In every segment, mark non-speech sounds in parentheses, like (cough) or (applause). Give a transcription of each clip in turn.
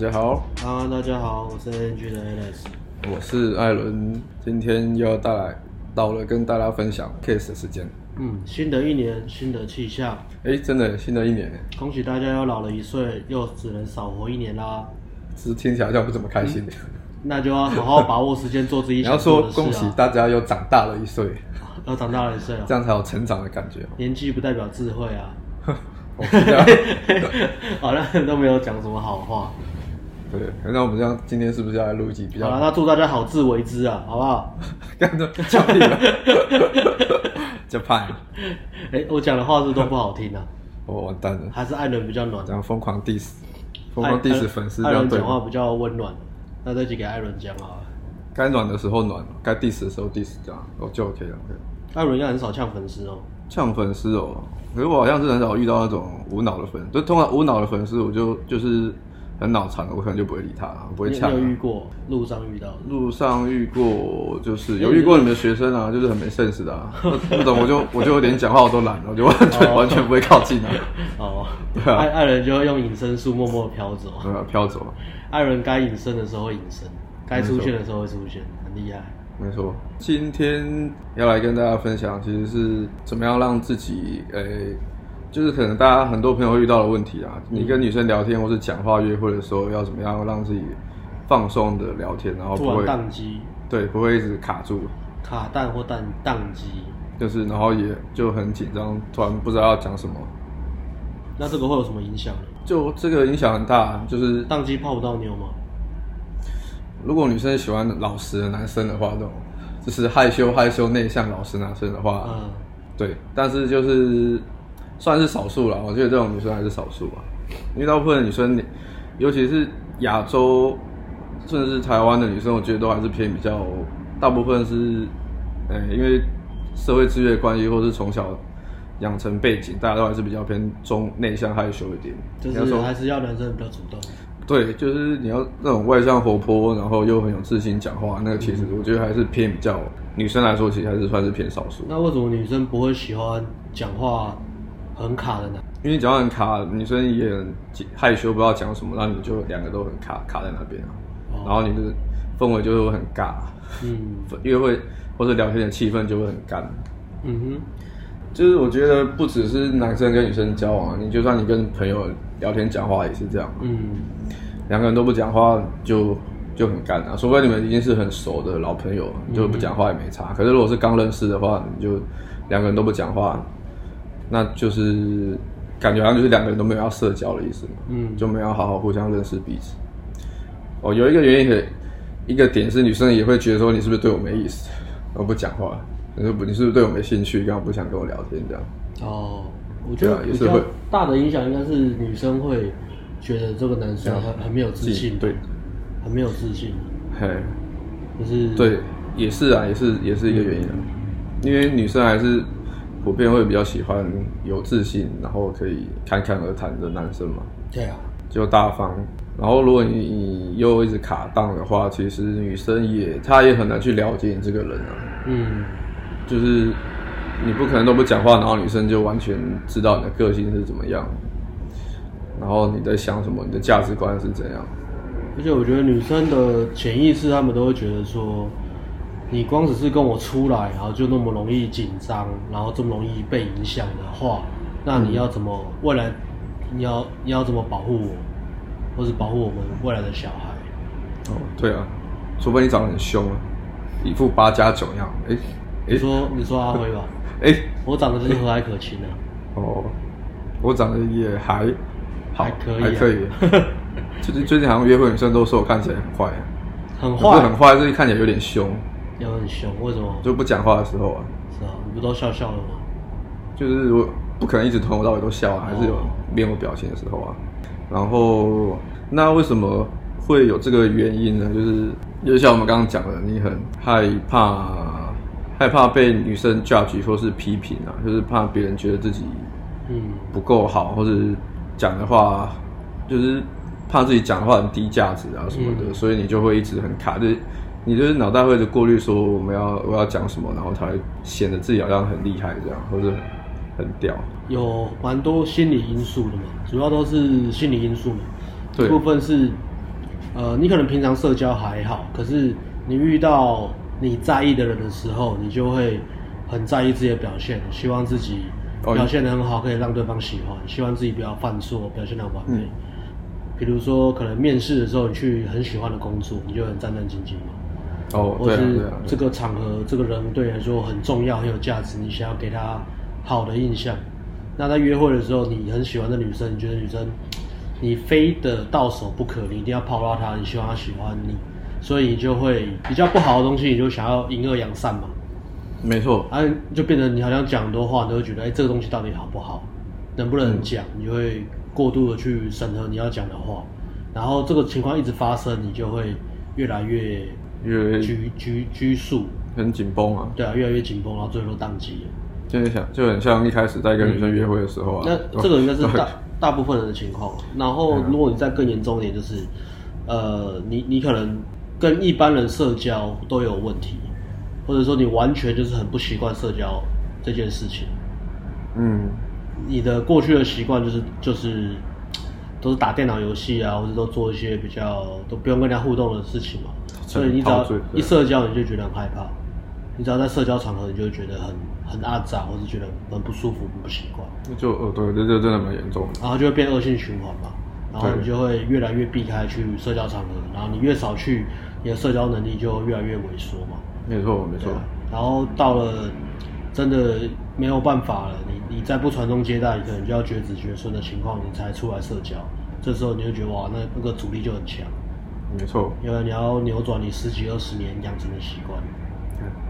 家好，啊，大家好，我是 ANG 的 Alex，我是艾伦，今天又要带来到了跟大家分享 case 的时间。嗯，新的一年，新的气象。哎，真的，新的一年，恭喜大家又老了一岁，又只能少活一年啦。是听起来好像不怎么开心那就要好好把握时间做自己 (laughs) 想做的事、啊、你要说恭喜大家又长大了一岁，(laughs) 又长大了一岁了，这样才有成长的感觉。年纪不代表智慧啊。(laughs) 我好像都没有讲什么好话。对，那我们这样今天是不是要来录一集比较好？好了，那祝大家好自为之啊，好不好？干的叫你了，(laughs) 就怕。哎，我讲的话是，是都不好听啊。我、(laughs) 哦、完蛋了。还是艾伦比较暖，这样疯狂 diss，疯狂 diss 粉丝。艾伦讲话比较温暖，那这集给艾伦讲啊。该暖的时候暖，该 diss 的时候 diss，这样哦就 OK 了。艾伦应该很少呛粉丝哦。呛粉丝哦，可是我好像是很少遇到那种无脑的粉，就通常无脑的粉丝，我就就是。很脑残的，我可能就不会理他了，不会呛。有遇过路上遇到，路上遇过，就是有遇过你们的学生啊，就是很没 sense 的啊，不懂我就我就有点讲话我都懒了，我就完全完全不会靠近啊。哦，对啊，艾艾伦就会用隐身术默默飘走。对啊，飘走。艾伦该隐身的时候会隐身，该出现的时候会出现，很厉害。没错，今天要来跟大家分享，其实是怎么样让自己诶。欸就是可能大家很多朋友会遇到的问题啊，你跟女生聊天或是讲话约会的时候，要怎么样让自己放松的聊天，然后不会宕机，对，不会一直卡住，卡弹或宕宕机，就是然后也就很紧张，突然不知道要讲什么。那这个会有什么影响呢？就这个影响很大，就是宕机泡不到妞吗？如果女生喜欢老实的男生的话，那种就是害羞害羞内向老实男生的话，嗯，对，但是就是。算是少数了，我觉得这种女生还是少数吧。因为大部分的女生，尤其是亚洲，甚至是台湾的女生，我觉得都还是偏比较，大部分是，呃，因为社会资源关系，或是从小养成背景，大家都还是比较偏中内向害羞一点。就是还是要男生比较主动。对，就是你要那种外向活泼，然后又很有自信讲话，那个其实我觉得还是偏比较女生来说，其实还是算是偏少数。那为什么女生不会喜欢讲话？很卡的呢，因为你讲话很卡，女生也很害羞，不知道讲什么，那你就两个都很卡，卡在那边，哦、然后你的氛围就会很尬，嗯，约会或者聊天的气氛就会很干，嗯哼，就是我觉得不只是男生跟女生交往，你就算你跟朋友聊天讲话也是这样，嗯，两个人都不讲话就就很干啊，除非你们已经是很熟的老朋友，就不讲话也没差，嗯、可是如果是刚认识的话，你就两个人都不讲话。那就是感觉好像就是两个人都没有要社交的意思嘛，嗯，就没有好好互相认识彼此。哦，有一个原因的一个点是女生也会觉得说，你是不是对我没意思，我不讲话？你说不，你是不是对我没兴趣，刚刚不想跟我聊天这样？哦，我觉得也是会大的影响应该是女生会觉得这个男生很很没有自信，对，很没有自信，嘿，就是对，也是啊，也是也是一个原因啊，因为女生还是。普遍会比较喜欢有自信，然后可以侃侃而谈的男生嘛？对啊，就大方。然后如果你，你又一直卡档的话，其实女生也她也很难去了解你这个人啊。嗯，就是你不可能都不讲话，然后女生就完全知道你的个性是怎么样，然后你在想什么，你的价值观是怎样。而且我觉得女生的潜意识，她们都会觉得说。你光只是跟我出来，然后就那么容易紧张，然后这么容易被影响的话，那你要怎么未来？你要你要怎么保护我，或是保护我们未来的小孩？哦，对啊，除非你长得很凶啊，一副八加九样。哎，你说你说阿辉吧？(laughs) 哎，我长得真的和蔼可亲啊。哦，我长得也还还可以，还可以。(laughs) 最近最近好像约会女生都说我看起来很坏，很坏，很坏，就是看起来有点凶。也很凶，为什么？就不讲话的时候啊。是啊，你不都笑笑了吗？就是我不可能一直从头到尾都笑啊，还是有面无表情的时候啊。然后，那为什么会有这个原因呢？就是，就像我们刚刚讲的，你很害怕，害怕被女生 judge 或是批评啊，就是怕别人觉得自己嗯不够好，或者讲的话，就是怕自己讲的话很低价值啊什么的，嗯、所以你就会一直很卡，就是。你就是脑袋会就过滤说我们要我要讲什么，然后才会显得自己好像很厉害这样，或者很屌。有蛮多心理因素的嘛，主要都是心理因素嘛。对，一部分是呃，你可能平常社交还好，可是你遇到你在意的人的时候，你就会很在意自己的表现，希望自己表现的很好，可以让对方喜欢，希望自己不要犯错，表现的完美。嗯、比如说，可能面试的时候，你去很喜欢的工作，你就很战战兢兢嘛。哦，或是这个场合，这个人对你来说很重要、很有价值，你想要给他好的印象。那在约会的时候，你很喜欢的女生，你觉得女生你非得到手不可，你一定要泡到她，你希望她喜欢你，所以你就会比较不好的东西，你就想要隐恶扬善嘛。没错，啊，就变成你好像讲很多话，你都会觉得，哎、欸，这个东西到底好不好，能不能讲，嗯、你就会过度的去审核你要讲的话，然后这个情况一直发生，你就会越来越。越拘拘拘束，很紧绷啊。对啊，越来越紧绷，然后最后都宕机了。就是想，就很像一开始在跟女生约会的时候啊。嗯、那这个应该是大大部分人的情况。然后，如果你再更严重一点，就是，呃，你你可能跟一般人社交都有问题，或者说你完全就是很不习惯社交这件事情。嗯。你的过去的习惯就是就是都是打电脑游戏啊，或者都做一些比较都不用跟人家互动的事情嘛。所以你只要一社交，你就觉得很害怕。你只要在社交场合，你就会觉得很很阿杂，或是觉得很不舒服、很不习惯。就呃，对，这就真的蛮严重的。然后就会变恶性循环嘛。然后你就会越来越避开去社交场合，然后你越少去，你的社交能力就越来越萎缩嘛。没错，没错。然后到了真的没有办法了，你你再不传宗接代，你可能就要绝子绝孙的情况，你才出来社交。这时候你就觉得哇，那那个阻力就很强。没错，因为你要扭转你十几二十年养成的习惯，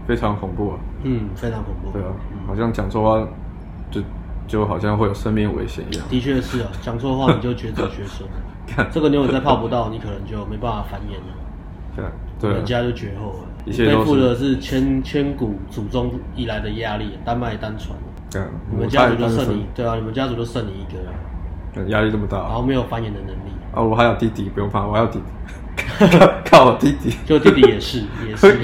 非常恐怖啊。嗯，非常恐怖。对啊，好像讲错话就就好像会有生命危险一样。的确是啊，讲错话你就绝子绝孙。(laughs) 看这个妞你再泡不到，你可能就没办法繁衍了。对，人家就绝后了。一切背负的是千千古祖宗以来的压力，单脉单传。对，你们家族就剩你，对啊，你们家族就剩你一个了。压力这么大，然后没有繁衍的能力。啊，我还有弟弟，不用怕，我还有弟弟。(laughs) 靠我弟弟，就弟弟也是 (laughs) 也是，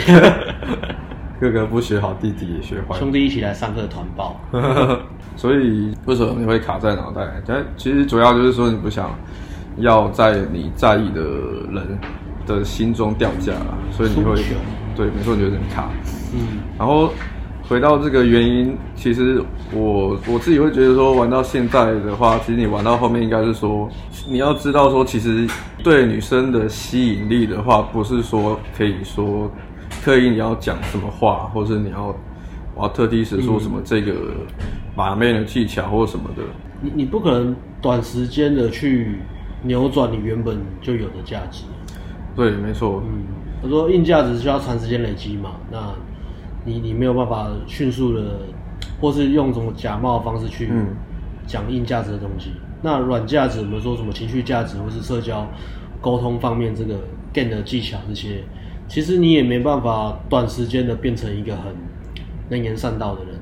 哥哥不学好，弟弟也学坏。兄弟一起来上课团报，(laughs) 所以为什么你会卡在脑袋？但其实主要就是说你不想要在你在意的人的心中掉价，所以你会对，没错，你觉得很卡。嗯，然后。回到这个原因，其实我我自己会觉得说，玩到现在的话，其实你玩到后面应该是说，你要知道说，其实对女生的吸引力的话，不是说可以说刻意你要讲什么话，或是你要我要特地是说什么这个把妹的技巧或什么的。你你不可能短时间的去扭转你原本就有的价值。对，没错。嗯，他说硬价值需要长时间累积嘛，那。你你没有办法迅速的，或是用什么假冒的方式去讲硬价值的东西。嗯、那软价值，我们说什么情绪价值，或是社交沟通方面这个 gain 的技巧这些，其实你也没办法短时间的变成一个很能言善道的人，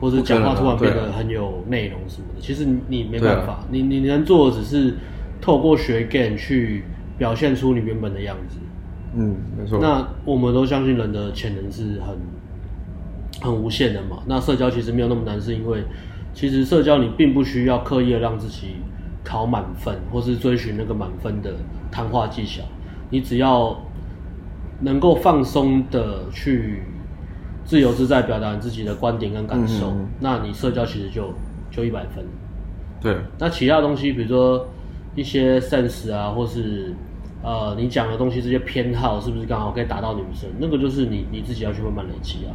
或者讲话突然变得很有内容什么的。其实你没办法，你你能做的只是透过学 gain 去表现出你原本的样子。嗯，没错。那我们都相信人的潜能是很很无限的嘛。那社交其实没有那么难，是因为其实社交你并不需要刻意的让自己考满分，或是追寻那个满分的谈话技巧。你只要能够放松的去自由自在表达自己的观点跟感受，嗯嗯，那你社交其实就就一百分。对。那其他东西，比如说一些 sense 啊，或是。呃，你讲的东西这些偏好是不是刚好可以打到女生？那个就是你你自己要去慢慢累积啊。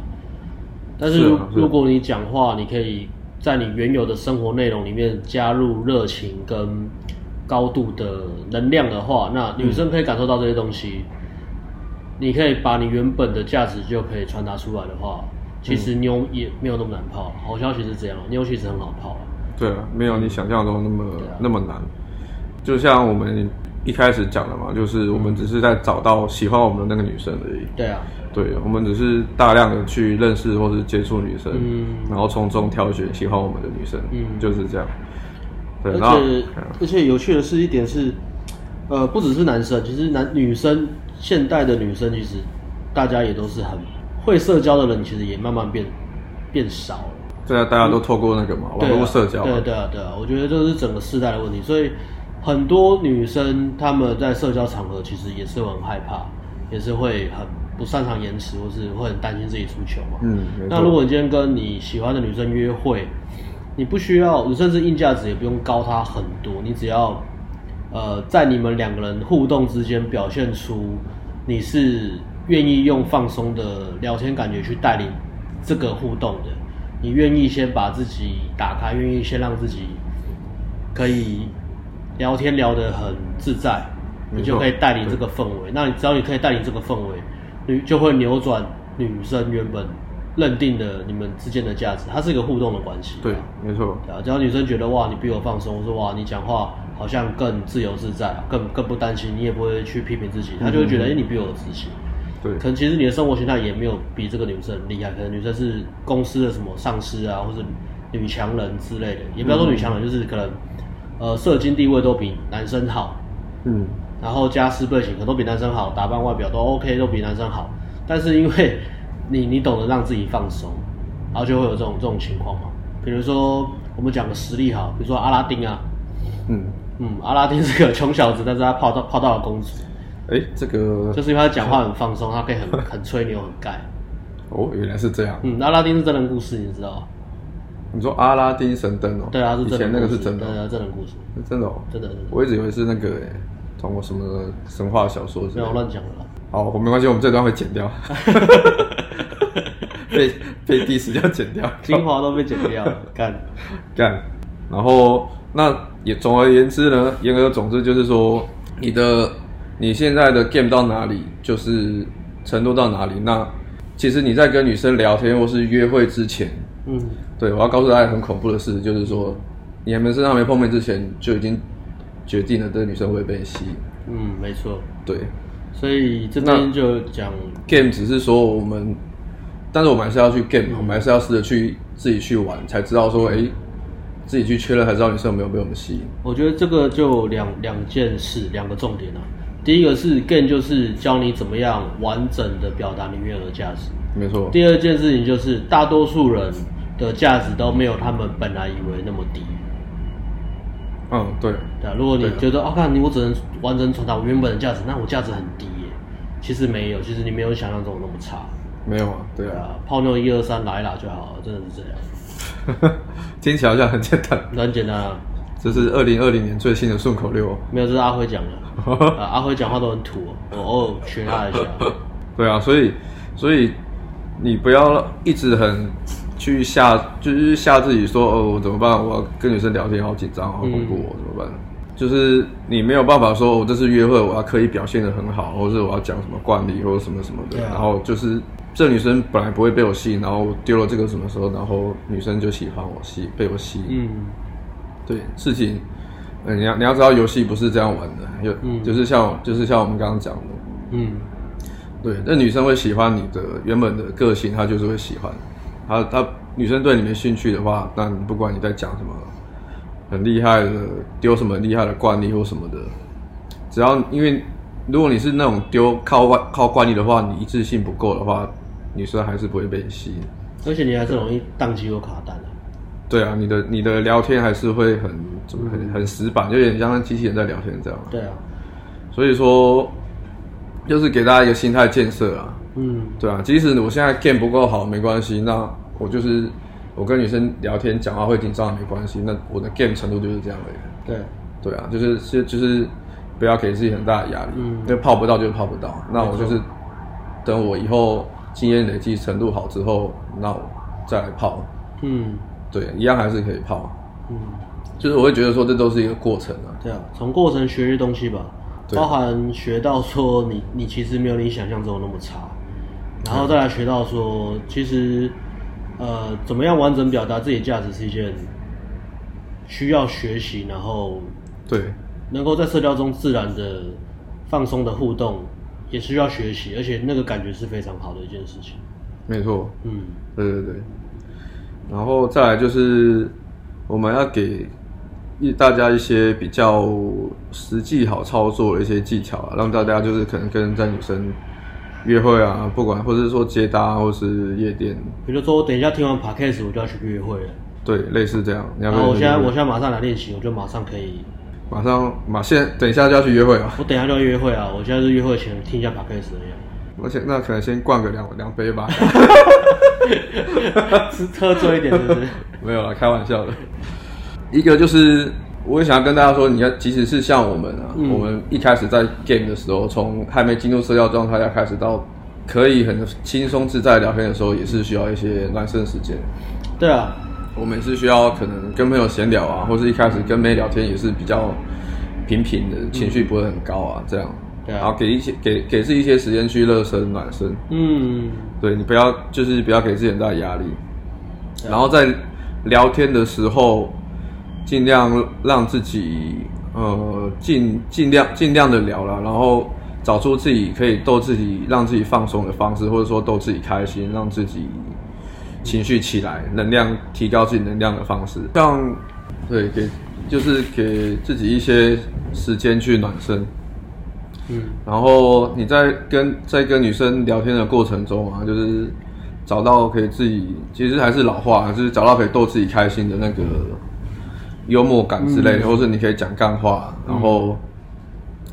但是如，果你讲话，你可以在你原有的生活内容里面加入热情跟高度的能量的话，那女生可以感受到这些东西。嗯，你可以把你原本的价值就可以传达出来的话，其实妞也没有那么难泡。好消息是这样，妞其实很好泡啊。对啊，没有你想象中那么，啊，那么难。就像我们。一开始讲的嘛，就是我们只是在找到喜欢我们的那个女生而已。对啊，对，我们只是大量的去认识或是接触女生，嗯，然后从中挑选喜欢我们的女生，嗯，就是这样。对，而且而且有趣的是一点是，呃，不只是男生，其实男女生现代的女生其实大家也都是很会社交的人，其实也慢慢变变少了。对啊，大家都透过那个嘛，网络社交。对啊，对啊，对啊，我觉得这是整个世代的问题，所以。很多女生她们在社交场合其实也是很害怕，也是会很不擅长言辞，或是会很担心自己出糗嘛。嗯，那如果你今天跟你喜欢的女生约会，你不需要，你甚至硬价值也不用高她很多，你只要呃在你们两个人互动之间表现出你是愿意用放松的聊天感觉去带领这个互动的，你愿意先把自己打开，愿意先让自己可以。聊天聊得很自在，你就可以带领这个氛围。那你只要你可以带领这个氛围，你就会扭转女生原本认定的你们之间的价值。它是一个互动的关系。对，没错。啊，只要女生觉得哇，你比我放松，我说哇，你讲话好像更自由自在，更更不担心，你也不会去批评自己，她就会觉得哎、欸，你比我有自信。对，可能其实你的生活形态也没有比这个女生厉害，可能女生是公司的什么上司啊，或者女强人之类的，也不要说女强人，就是可能。呃，社经地位都比男生好，嗯，然后家世背景可能都比男生好，打扮外表都 OK，都比男生好。但是因为你你懂得让自己放松，然后就会有这种这种情况嘛。比如说我们讲个实力哈，比如说阿拉丁啊，嗯嗯，阿拉丁是个穷小子，但是他泡到泡到了公主。哎、欸，这个就是因为他讲话很放松，他可以很很吹牛很盖。(laughs) 哦，原来是这样。嗯，阿拉丁是真人故事，你知道。你说阿拉丁神灯哦？对啊，是真。以前那个是真的，对啊，真的故事。真的哦，真的真的。我一直以为是那个诶，通过什么神话小说之类的。没有乱讲的。好，我没关系，我们这段会剪掉。(laughs) 被被 diss 要剪掉，精华都被剪掉了，(laughs) 干干。然后那也总而言之呢，言而总之就是说，你的你现在的 game 到哪里，就是程度到哪里。那其实你在跟女生聊天或是约会之前。嗯，对，我要告诉大家很恐怖的事，就是说，你们身上没碰面之前就已经决定了这个女生会被吸引。嗯，没错。对，所以这边就讲 game，只是说我们，但是我们还是要去 game，嗯，我们还是要试着去自己去玩，才知道说，哎，自己去确认才知道女生有没有被我们吸引。我觉得这个就两两件事，两个重点啊。第一个是 game，就是教你怎么样完整的表达你原有的价值。没错。第二件事情就是，大多数人的价值都没有他们本来以为那么低。嗯，对。对啊，如果你觉得啊，看你我只能完整传达我原本的价值，那我价值很低耶。其实没有，其实你没有想象中那么差。没有啊，对啊。泡妞一二三来一拉就好了，真的是这样。(laughs) 听起来好像很简单。很简单啊。这是二零二零年最新的顺口溜。没有，这是阿辉讲的。(laughs) 啊，阿辉讲话都很土，我偶尔学他一下。(laughs) 对啊，所以，所以。你不要一直很去吓，就是吓自己说哦，我怎么办？我要跟女生聊天，好紧张，好恐怖，嗯、怎么办？就是你没有办法说，我这次约会我要刻意表现的很好，或者是我要讲什么惯例或者什么什么的。啊、然后就是这女生本来不会被我吸引，然后丢了这个什么时候，然后女生就喜欢我，吸被我吸引。嗯，对，事情，嗯，你要你要知道，游戏不是这样玩的，就、嗯、就是像就是像我们刚刚讲的，嗯。对，那女生会喜欢你的原本的个性，她就是会喜欢。她她女生对你没兴趣的话，那不管你在讲什么很厉害的，丢什么厉害的惯例或什么的，只要因为如果你是那种丢靠外靠惯例的话，你一致性不够的话，女生还是不会被你吸引。而且你还是容易宕机或卡单的。对啊，你的你的聊天还是会很怎么很很死板，就有点像机器人在聊天这样。对啊，所以说。就是给大家一个心态建设啊，嗯，对啊，即使我现在 game 不够好没关系，那我就是我跟女生聊天讲话会紧张也没关系，那我的 game 程度就是这样的。对，对啊，就是是就是不要给自己很大的压力，嗯，因为泡不到就是泡不到，那我就是等我以后经验累积程度好之后，那我再来泡，嗯，对，一样还是可以泡，嗯，就是我会觉得说这都是一个过程啊，对啊，从过程学些东西吧。包含学到说你你其实没有你想象中那么差，然后再来学到说其实呃怎么样完整表达自己的价值是一件需要学习，然后对能够在社交中自然的放松的互动也需要学习，而且那个感觉是非常好的一件事情。没错，嗯，对对对，然后再来就是我们要给一。大家一些比较实际好操作的一些技巧啊，让大家就是可能跟在女生约会啊，不管或者是说接搭或是夜店，比如说我等一下听完 podcast 我就要去约会了，对，类似这样。然后我现在我现在马上来练习，我就马上可以马上马现等一下就要去约会啊！(laughs) 我等一下就要约会啊！我现在是约会前听一下 podcast 的样。而且那可能先灌个两两杯吧。(laughs) 是喝醉一点是不是？(laughs) 没有啦，开玩笑的。一个就是，我也想要跟大家说，你要即使是像我们啊，嗯、我们一开始在 game 的时候，从还没进入社交状态要开始到可以很轻松自在聊天的时候，也是需要一些暖身时间。对啊。我们是需要可能跟朋友闲聊啊，或是一开始跟妹聊天也是比较平平的，情绪不会很高啊，这样。对啊。然后给一些给给自己一些时间去热身暖身。嗯。对，你不要就是不要给自己很大压力。然后在聊天的时候，尽量让自己呃尽尽量尽量的聊了，然后找出自己可以逗自己、让自己放松的方式，或者说逗自己开心，让自己。情绪起来，能量提高自己能量的方式，像对给就是给自己一些时间去暖身，嗯，然后你在跟在跟女生聊天的过程中啊，就是找到可以自己其实还是老话，就是找到可以逗自己开心的那个幽默感之类的，嗯、或是你可以讲干话，然后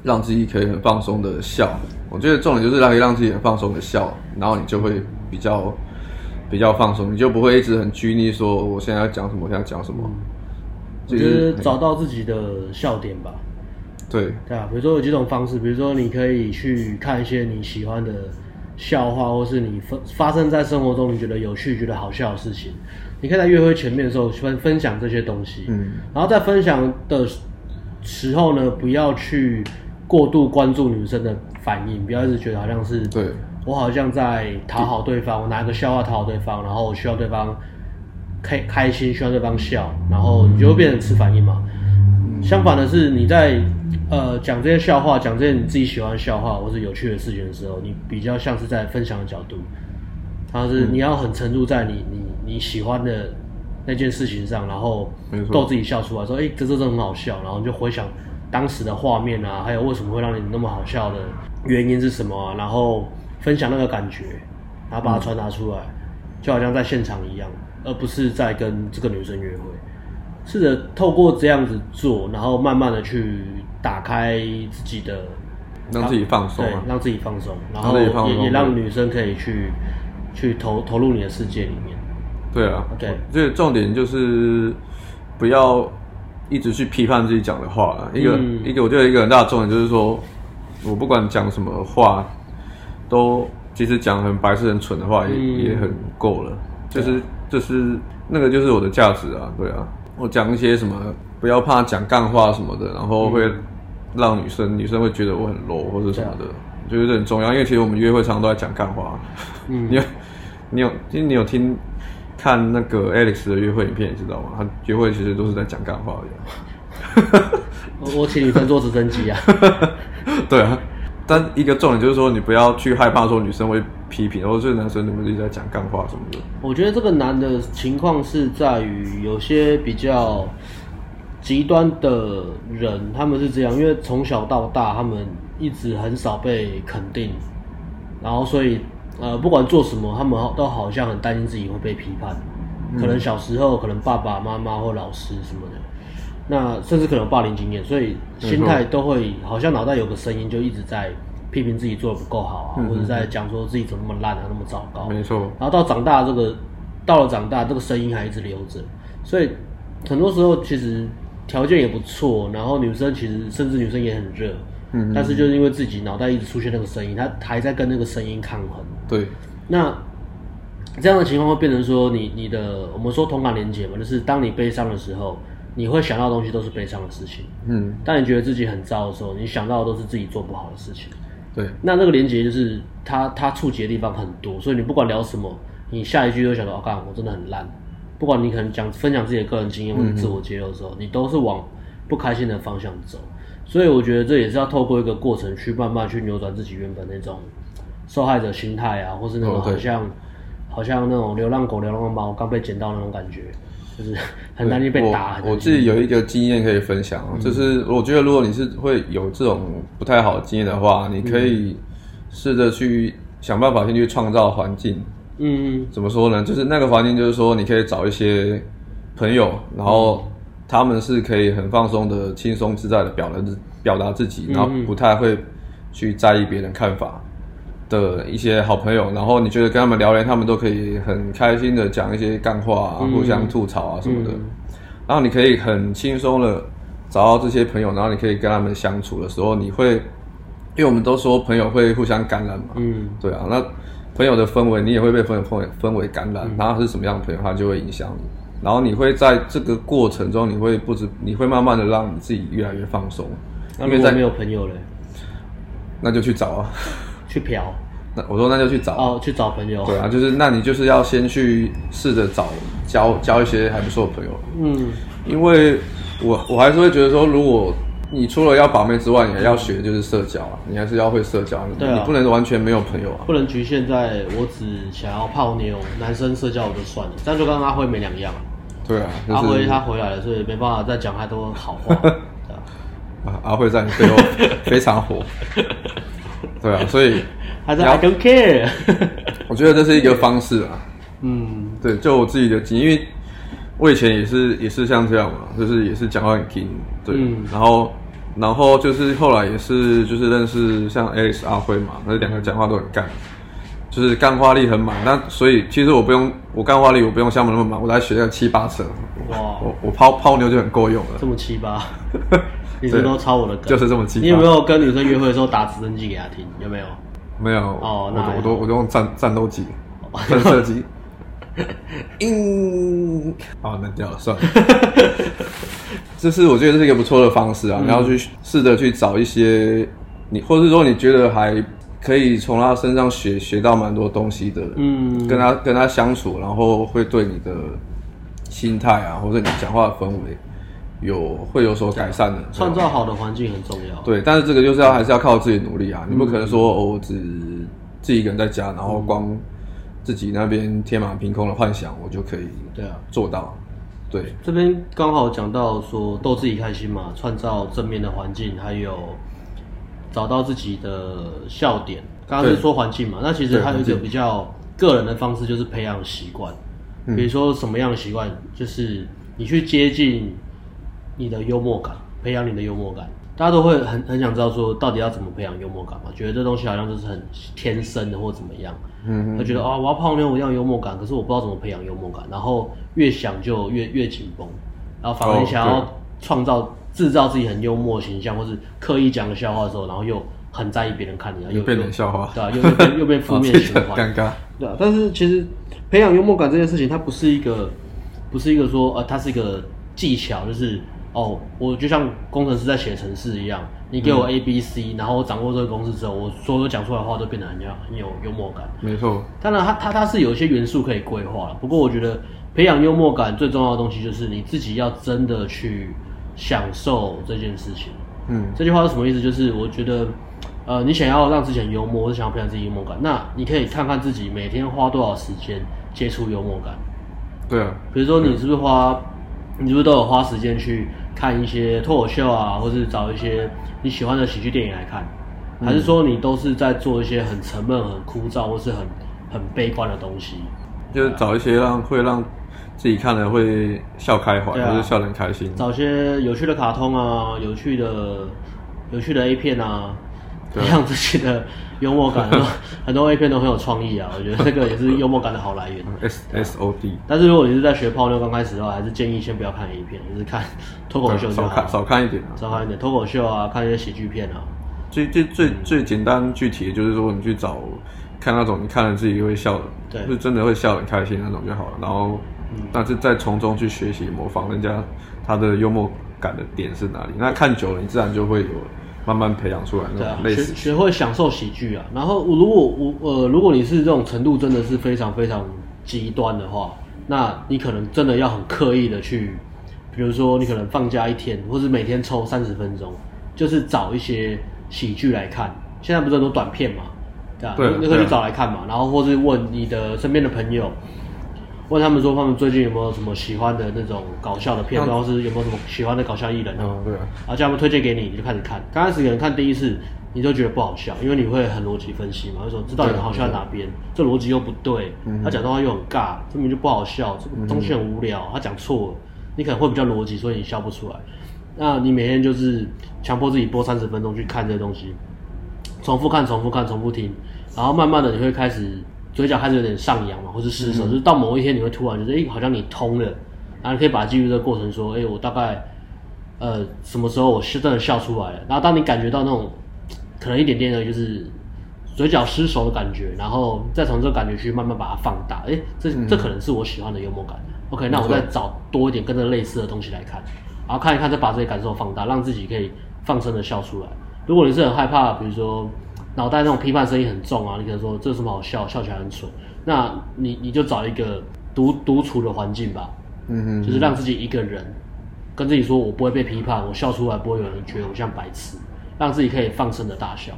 让自己可以很放松的笑。我觉得重点就是可以让自己很放松的笑，然后你就会比较。比较放松，你就不会一直很拘泥，说我现在要讲什么，我现在讲什么。我觉得找到自己的笑点吧。对对啊，比如说有几种方式，比如说你可以去看一些你喜欢的笑话，或是你发发生在生活中你觉得有趣、觉得好笑的事情，你可以在约会前面的时候分分享这些东西。嗯，然后在分享的时候呢，不要去过度关注女生的反应，不要一直觉得好像是对。我好像在讨好对方，我拿个笑话讨好对方，然后我需要对方开开心，需要对方笑，然后你就会变成吃反应嘛。嗯、相反的是，你在呃讲这些笑话，讲这些你自己喜欢的笑话或是有趣的事情的时候，你比较像是在分享的角度，他是你要很沉入在你你你喜欢的那件事情上，然后逗自己笑出来，说哎、欸，这这真的很好笑，然后你就回想当时的画面啊，还有为什么会让你那么好笑的原因是什么啊，然后。分享那个感觉，然后把它传达出来，嗯、就好像在现场一样，而不是在跟这个女生约会。试着透过这样子做，然后慢慢的去打开自己的，让自己放松、啊，对，让自己放松，然后也也让女生可以去去投投入你的世界里面。对啊，OK，这个重点就是不要一直去批判自己讲的话了。一个、嗯、一个，我觉得一个很大的重点就是说，我不管讲什么话。都其实讲很白痴、很蠢的话也、嗯、也很够了，就是、啊、就是那个就是我的价值啊，对啊，我讲一些什么不要怕讲干话什么的，然后会让女生、嗯、女生会觉得我很 low 或者什么的，我觉得很重要，因为其实我们约会常常都在讲干话。嗯，你有你有其实你有听看那个 Alex 的约会影片，你知道吗？他约会其实都是在讲干话的。(laughs) 我请女生坐直升机啊。(laughs) 对啊。但一个重点就是说，你不要去害怕说女生会批评，或者这个男生你们一直在讲干话什么的。我觉得这个男的情况是在于有些比较极端的人，他们是这样，因为从小到大他们一直很少被肯定，然后所以呃不管做什么，他们都好像很担心自己会被批判。可能小时候可能爸爸妈妈或老师什么的。那甚至可能有霸凌经验，所以心态都会好像脑袋有个声音，就一直在批评自己做的不够好啊，嗯、或者在讲说自己怎么那么烂啊，那么糟糕。没错。然后到长大这个，到了长大这个声音还一直留着，所以很多时候其实条件也不错，然后女生其实甚至女生也很热，嗯，但是就是因为自己脑袋一直出现那个声音，他还在跟那个声音抗衡。对。那这样的情况会变成说你，你你的我们说同感连结嘛，就是当你悲伤的时候。你会想到的东西都是悲伤的事情，嗯，当你觉得自己很糟的时候，你想到的都是自己做不好的事情，对。那那个连接就是他他触及的地方很多，所以你不管聊什么，你下一句都想到，哦，干，我真的很烂。不管你可能讲分享自己的个人经验或者自我揭露的时候，嗯、你都是往不开心的方向走。所以我觉得这也是要透过一个过程去慢慢去扭转自己原本那种受害者心态啊，或是那种好像、哦、好像那种流浪狗、流浪猫刚被捡到那种感觉。就是 (laughs) 很担心被打。我我自己有一个经验可以分享，嗯、就是我觉得如果你是会有这种不太好的经验的话，你可以试着去想办法先去创造环境。嗯，怎么说呢？就是那个环境，就是说你可以找一些朋友，然后他们是可以很放松的、轻松自在的表达自表达自己，然后不太会去在意别人看法的一些好朋友。然后你觉得跟他们聊天，他们都可以很开心的讲一些干话啊，互相吐槽啊什么的。然后你可以很轻松的找到这些朋友，然后你可以跟他们相处的时候，你会，因为我们都说朋友会互相感染嘛，嗯，对啊，那。朋友的氛围，你也会被朋友氛围氛围感染。然后是什么样的朋友，他就会影响你。然后你会在这个过程中，你会不知，你会慢慢的让你自己越来越放松。那如果没有朋友嘞，那就去找啊，去嫖。(laughs) 那我说那就去找哦，去找朋友。对啊，就是那你就是要先去试着找交交一些还不错的朋友。嗯，因为我我还是会觉得说，如果。你除了要把妹之外，你还要学就是社交啊，你还是要会社交，对啊，你不能完全没有朋友啊，不能局限在我只想要泡妞，男生社交我就算了，这样就跟阿辉没两样。对啊，就是、阿辉他回来了，所以没办法再讲太多好话。(laughs) 对啊，阿辉在你背后 (laughs) 非常火。对啊，所以还在 I don't care。(laughs) 我觉得这是一个方式啊。嗯，对，就我自己的经验，因为我以前也是也是像这样嘛，就是也是讲话很硬，对，嗯、然后。然后就是后来也是就是认识像 Alex 阿辉嘛，那两个讲话都很干，就是干化力很满。那所以其实我不用我干化力我不用像他们那么满，我来学个七八成。哇，我我泡泡妞就很够用了。这么七八，(laughs) 一直都抄我的梗。就是这么七八。你有没有跟女生约会的时候打直升机给她听？有没有？没有。哦，那我都我都我都用战战斗机，喷射机。(laughs) 嗯，(laughs) 好，那掉了，算了。这是我觉得这是一个不错的方式啊，你要去试着去找一些你，或者是说你觉得还可以从他身上学学到蛮多东西的，嗯，跟他跟他相处，然后会对你的心态啊，或者你讲话的氛围有会有所改善的。创造好的环境很重要。对，但是这个就是要还是要靠自己努力啊，你不可能说哦，我只自己一个人在家，然后光。自己那边天马行空的幻想，我就可以对啊做到。对，对这边刚好讲到说逗自己开心嘛，创造正面的环境，还有找到自己的笑点。刚刚是说环境嘛，那其实还有一个比较个人的方式，就是培养习惯。比如说什么样的习惯，就是你去接近你的幽默感，培养你的幽默感。大家都会很很想知道说，到底要怎么培养幽默感嘛？觉得这东西好像就是很天生的，或怎么样。嗯哼，他觉得啊、哦，我要泡妞，我要幽默感，可是我不知道怎么培养幽默感。然后越想就越越紧绷，然后反而你想要创造制造自己很幽默的形象，或是刻意讲个笑话的时候，然后又很在意别人看你，又变成笑话，对啊，又变 (laughs) 又变负面循环，尴尬。对啊，但是其实培养幽默感这件事情，它不是一个，不是一个说呃，它是一个技巧，就是。哦，我就像工程师在写程式一样，你给我 A、B、C，然后我掌握这个公式之后，我所有讲出来的话都变得很有很有幽默感。没错，当然它它它是有一些元素可以规划了，不过我觉得培养幽默感最重要的东西就是你自己要真的去享受这件事情。嗯，这句话是什么意思？就是我觉得，呃，你想要让自己很幽默，或者想要培养自己幽默感，那你可以看看自己每天花多少时间接触幽默感。对啊，比如说你是不是花，你是不是都有花时间去？看一些脱口秀啊，或是找一些你喜欢的喜剧电影来看，还是说你都是在做一些很沉闷、很枯燥，或是很很悲观的东西？就是找一些让会让自己看了会笑开怀，啊、或是笑得很开心。找些有趣的卡通啊，有趣的有趣的 A 片啊。培养自己的幽默感，(laughs) 很多 A 片都很有创意啊，我觉得这个也是幽默感的好来源。(laughs) S S O D。但是如果你是在学泡妞刚开始的话，还是建议先不要看 A 片，就是看脱口秀就好。少看少看一点，少看一点脱口秀啊，看一些喜剧片啊。最最最最简单具体的就是说，你去找看那种你看了自己会笑的，对，是真的会笑很开心那种就好了。然后，但是再从中去学习模仿人家他的幽默感的点是哪里。那看久了，你自然就会有。慢慢培养出来那种类似，学学会享受喜剧啊。然后，如果我呃，如果你是这种程度真的是非常非常极端的话，那你可能真的要很刻意的去，比如说你可能放假一天，或是每天抽三十分钟，就是找一些喜剧来看。现在不是很多短片嘛，对吧？对，你可以去找来看嘛。然后，或是问你的身边的朋友。问他们说，他们最近有没有什么喜欢的那种搞笑的片，段，或是有没有什么喜欢的搞笑艺人？嗯，对。然后叫他们推荐给你，你就开始看。刚开始可能看第一次，你就觉得不好笑，因为你会很逻辑分析嘛，就说知道你好笑在哪边，这逻辑又不对，他讲的话又很尬，这明明就不好笑，这个东西很无聊，他讲错了，你可能会比较逻辑，所以你笑不出来。那你每天就是强迫自己播三十分钟去看这些东西，重复看、重复看、重复听，然后慢慢的你会开始嘴角开始有点上扬嘛，或是失手，嗯、就是到某一天你会突然觉得哎、欸，好像你通了，然后你可以把它记录这个过程说，哎、欸，我大概呃什么时候我是真的笑出来了。然后当你感觉到那种可能一点点的就是。嘴角失手的感觉，然后再从这个感觉去慢慢把它放大。哎，这这可能是我喜欢的幽默感。嗯、OK，那我再找多一点跟这类似的东西来看，然后看一看，再把这些感受放大，让自己可以放声的笑出来。如果你是很害怕，比如说脑袋那种批判声音很重啊，你可能说这有什么好笑，笑起来很蠢。那你你就找一个独独处的环境吧，嗯哼，就是让自己一个人跟自己说，我不会被批判，我笑出来不会有人觉得我像白痴，让自己可以放声的大笑。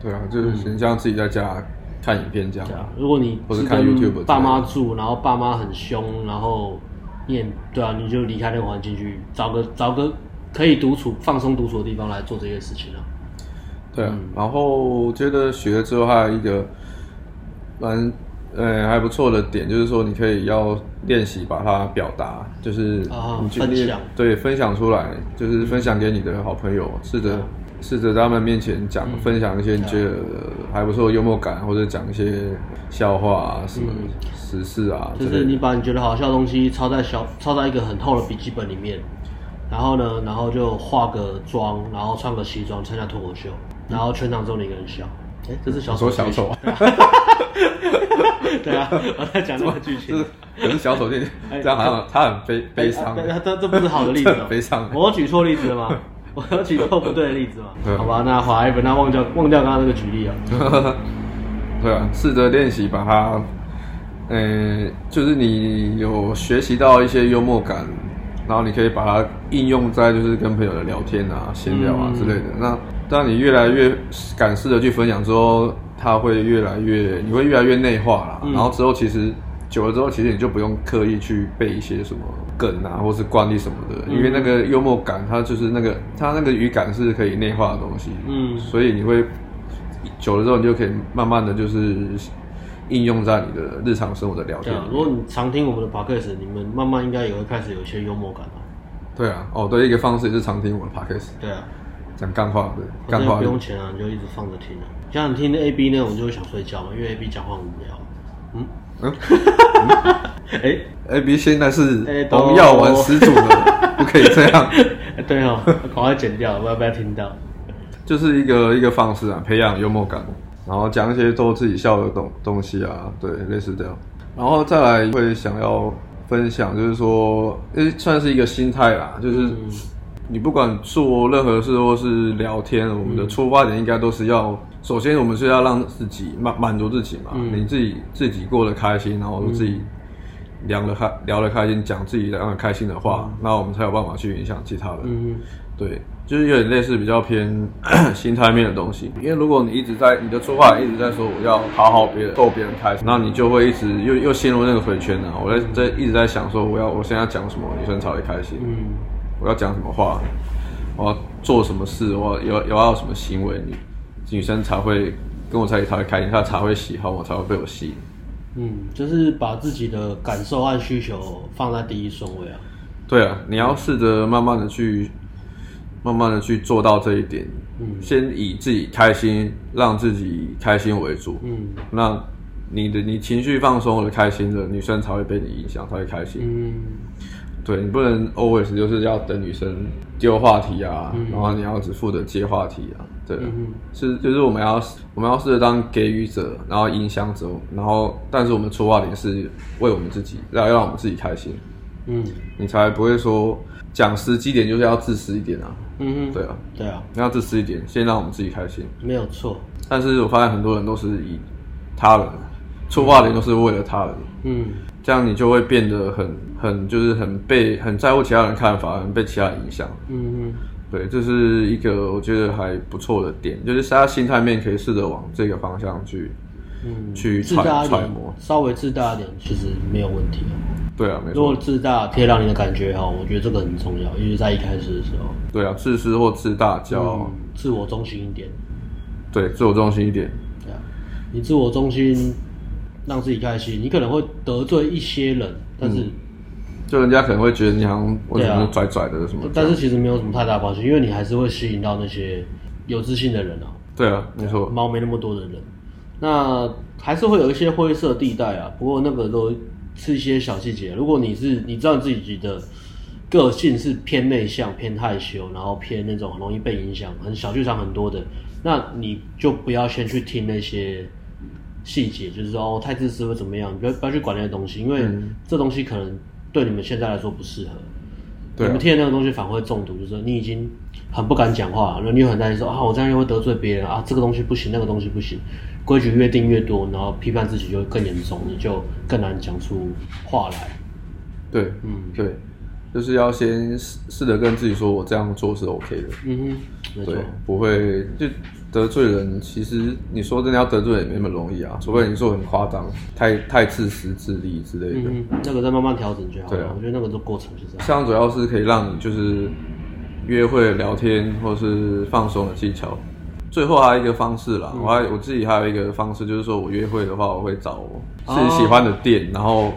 对啊，就是很像自己在家看影片这样。对啊，如果你是跟爸妈住，然后爸妈很凶，然后你也对啊，你就离开那个环境去找个找个可以独处、放松独处的地方来做这些事情啊。对啊，嗯、然后我觉得学了之后还有一个蛮呃还不错的点，就是说你可以要练习把它表达，就是你去、啊、分享，对，分享出来，就是分享给你的好朋友，试着。试着在他们面前讲、嗯、分享一些你觉得还不错的幽默感，或者讲一些笑话啊，什么时事啊，就是你把你觉得好笑的东西抄在小抄在一个很厚的笔记本里面，然后呢，然后就化个妆，然后穿个西装参加脱口秀，然后全场只有你一个人笑。哎、欸，这是小丑小丑。(laughs) 对啊，我在讲这个剧情。可是小丑这这样好像他很悲悲伤。这这不是好的例子。(laughs) 悲伤。我举错例子了吗？(laughs) 我有举错不对的例子嘛？对好吧，那华一本，那忘掉忘掉刚刚那个举例啊。对啊，试着练习把它，嗯、呃，就是你有学习到一些幽默感，然后你可以把它应用在就是跟朋友的聊天啊、闲聊啊之类的。嗯、那当你越来越敢试着去分享之后，它会越来越，你会越来越内化啦。嗯、然后之后其实。久了之后，其实你就不用刻意去背一些什么梗啊，或是惯例什么的，因为那个幽默感，它就是那个它那个语感是可以内化的东西。嗯，所以你会久了之后，你就可以慢慢的就是应用在你的日常生活的聊天。啊如果你常听我们的 podcast，你们慢慢应该也会开始有一些幽默感了。对啊，哦，对，一个方式也是常听我们的 podcast。对啊，讲干话的，干话不用钱啊，你就一直放着听啊。像你听的 A B 那种，就会想睡觉嘛，因为 A B 讲话很无聊。嗯。嗯，(laughs) 哎，(laughs) A B 现在是红药丸始祖了，(laughs) 不可以这样。对哦，赶快剪掉，不要不要听到。就是一个一个方式啊，培养幽默感，然后讲一些逗自己笑的东东西啊，对，类似这样。然后再来会想要分享，就是说，诶，算是一个心态啦，就是你不管做任何事或是聊天，我们的出发点应该都是要。首先，我们是要让自己满满足自己嘛，嗯、你自己自己过得开心，然后自己聊得开聊得开心，讲自己让人开心的话，那、嗯、我们才有办法去影响其他人。嗯，对，就是有点类似比较偏 (coughs) 心态面的东西。因为如果你一直在你的说话一直在说我要讨好别人，逗别人开心，那你就会一直又又陷入那个回圈了。我在在一直在想说，我要我现在讲什么女生才会开心？嗯，我要讲什么话？我要做什么事？我要有要什么行为？你。女生才会跟我在一起，才会开心，她才会喜欢我，才会被我吸引。嗯，就是把自己的感受和需求放在第一顺位啊。对啊，你要试着慢慢的去，慢慢的去做到这一点。嗯，先以自己开心，让自己开心为主。嗯，那你的你情绪放松了，开心了女生才会被你影响，才会开心。嗯。对，你不能 always 就是要等女生丢话题啊，嗯、然后你要只负责接话题啊。对，嗯、是就是我们要我们要试着当给予者，然后影响者，然后但是我们出发点是为我们自己，要让我们自己开心。嗯，你才不会说讲实际点就是要自私一点啊。嗯哼，对啊，对啊，你要自私一点，先让我们自己开心。没有错。但是我发现很多人都是以他人出发点都是为了他人。嗯。这样你就会变得很很就是很被很在乎其他人看法，很被其他人影响。嗯嗯，对，这是一个我觉得还不错的点，就是大家心态面可以试着往这个方向去，嗯，去揣揣摩，稍微自大一点其实没有问题。对啊，没错。如果自大可以让你的感觉哈，我觉得这个很重要，因为在一开始的时候。对啊，自私或自大叫、嗯、自我中心一点。对，自我中心一点。对啊，你自我中心。让自己开心，你可能会得罪一些人，但是就人家可能会觉得你好像为什么拽拽的什么，但是其实没有什么太大关系，因为你还是会吸引到那些有自信的人啊。对啊，没错，猫没那么多的人，那还是会有一些灰色地带啊。不过那个都是一些小细节。如果你是你知道自己的个性是偏内向、偏害羞，然后偏那种很容易被影响、很小剧场很多的，那你就不要先去听那些细节，就是说哦太自私会怎么样，你不要不要去管那些东西，因为这东西可能对你们现在来说不适合。对啊，你们听的那个东西反而会中毒，就是说你已经很不敢讲话，然后你又很担心说啊我这样又会得罪别人啊，这个东西不行，那个东西不行，规矩越定越多，然后批判自己就会更严重，你就更难讲出话来。对，嗯，对。就是要先试试着跟自己说，我这样做是 OK 的。嗯哼，对，不会就得罪人。其实你说真的要得罪人也没那么容易啊，除非你说很夸张，太太自私自利之类的。嗯，那个再慢慢调整就好了。对啊，我觉得那个都过程是这样。像主要是可以让你就是约会聊天或是放松的技巧。最后还有一个方式啦，我还我自己还有一个方式，就是说我约会的话，我会找自己喜欢的店，然后。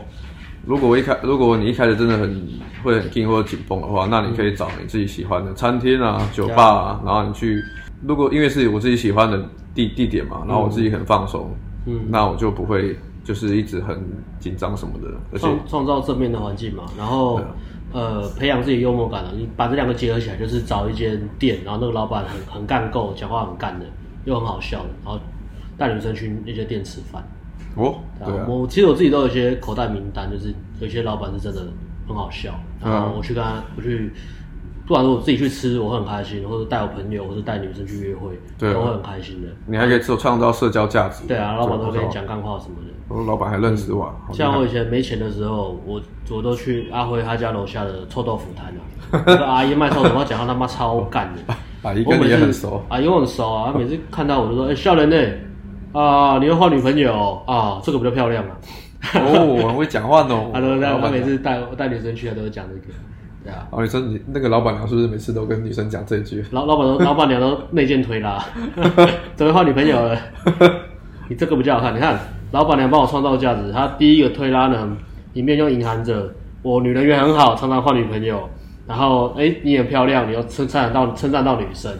如果我一开，如果你一开始真的很会很紧或者紧绷的话，那你可以找你自己喜欢的餐厅啊、酒吧啊，然后你去。如果因为是我自己喜欢的地地点嘛，然后我自己很放松，嗯，那我就不会就是一直很紧张什么的。而且创造正面的环境嘛，然后、啊、呃培养自己幽默感啊，你把这两个结合起来，就是找一间店，然后那个老板很很干够，讲话很干的，又很好笑的，然后带女生去那些店吃饭。哦，对啊，我其实我自己都有一些口袋名单，就是有些老板是真的很好笑，然后我去跟他，我去，不管是我自己去吃，我会很开心，或者带我朋友，或者带女生去约会，对，都会很开心的。你还可以做创造社交价值。对啊，老板都跟你讲干话什么的。我老板还认识我。像我以前没钱的时候，我我都去阿辉他家楼下的臭豆腐摊啊，那个阿姨卖臭豆腐，讲他妈超干的。(laughs) 阿姨跟你也很熟。阿姨我很熟啊，他每次看到我就说，哎，笑人呢。啊，你要换女朋友啊？这个比较漂亮啊！哦，很会讲话哦。(laughs) 他都他每次带带女生去，他都会讲这个。对啊。哦，你说你那个老板娘是不是每次都跟女生讲这一句？老老板都老板娘都内建推拉，(laughs) 怎么换女朋友了。你这个比较好看，你看老板娘帮我创造价值，她第一个推拉呢，里面就隐含着我女人缘很好，常常换女朋友。然后哎，你也漂亮，你又称赞到称赞到女生。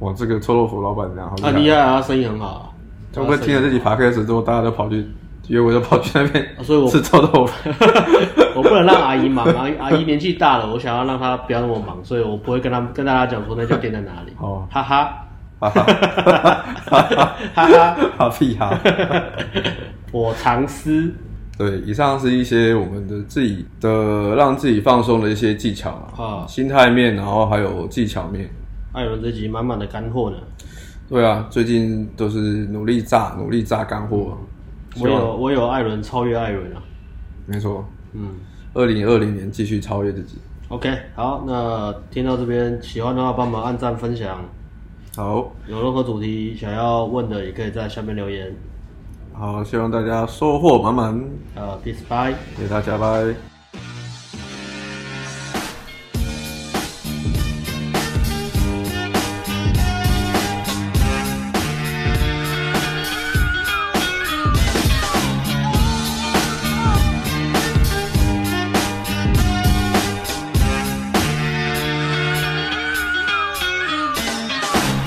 哇，这个臭豆腐老板娘好厉害，厉害啊，生意很好。会不会听了这集 podcast 之后，大家都跑去约会，就跑去那边，所以我吃臭豆腐。(laughs) 我不能让阿姨忙，阿姨阿姨年纪大了，我想要让她不要那么忙，所以我不会跟她跟大家讲说那家店在哪里。哦，哈哈，哈哈，(laughs) 哈哈，好屁哈！(laughs) 我藏私。对，以上是一些我们的自己的让自己放松的一些技巧啊，心态面，然后还有技巧面。还有这集满满的干货呢。对啊，最近都是努力炸，努力炸干货。我有我有艾伦超越艾伦啊，没错，嗯，二零二零年继续超越自己。OK，好，那听到这边喜欢的话，帮忙按赞分享。好，有任何主题想要问的，也可以在下面留言。好，希望大家收获满满。呃，peace bye，谢谢大家，拜。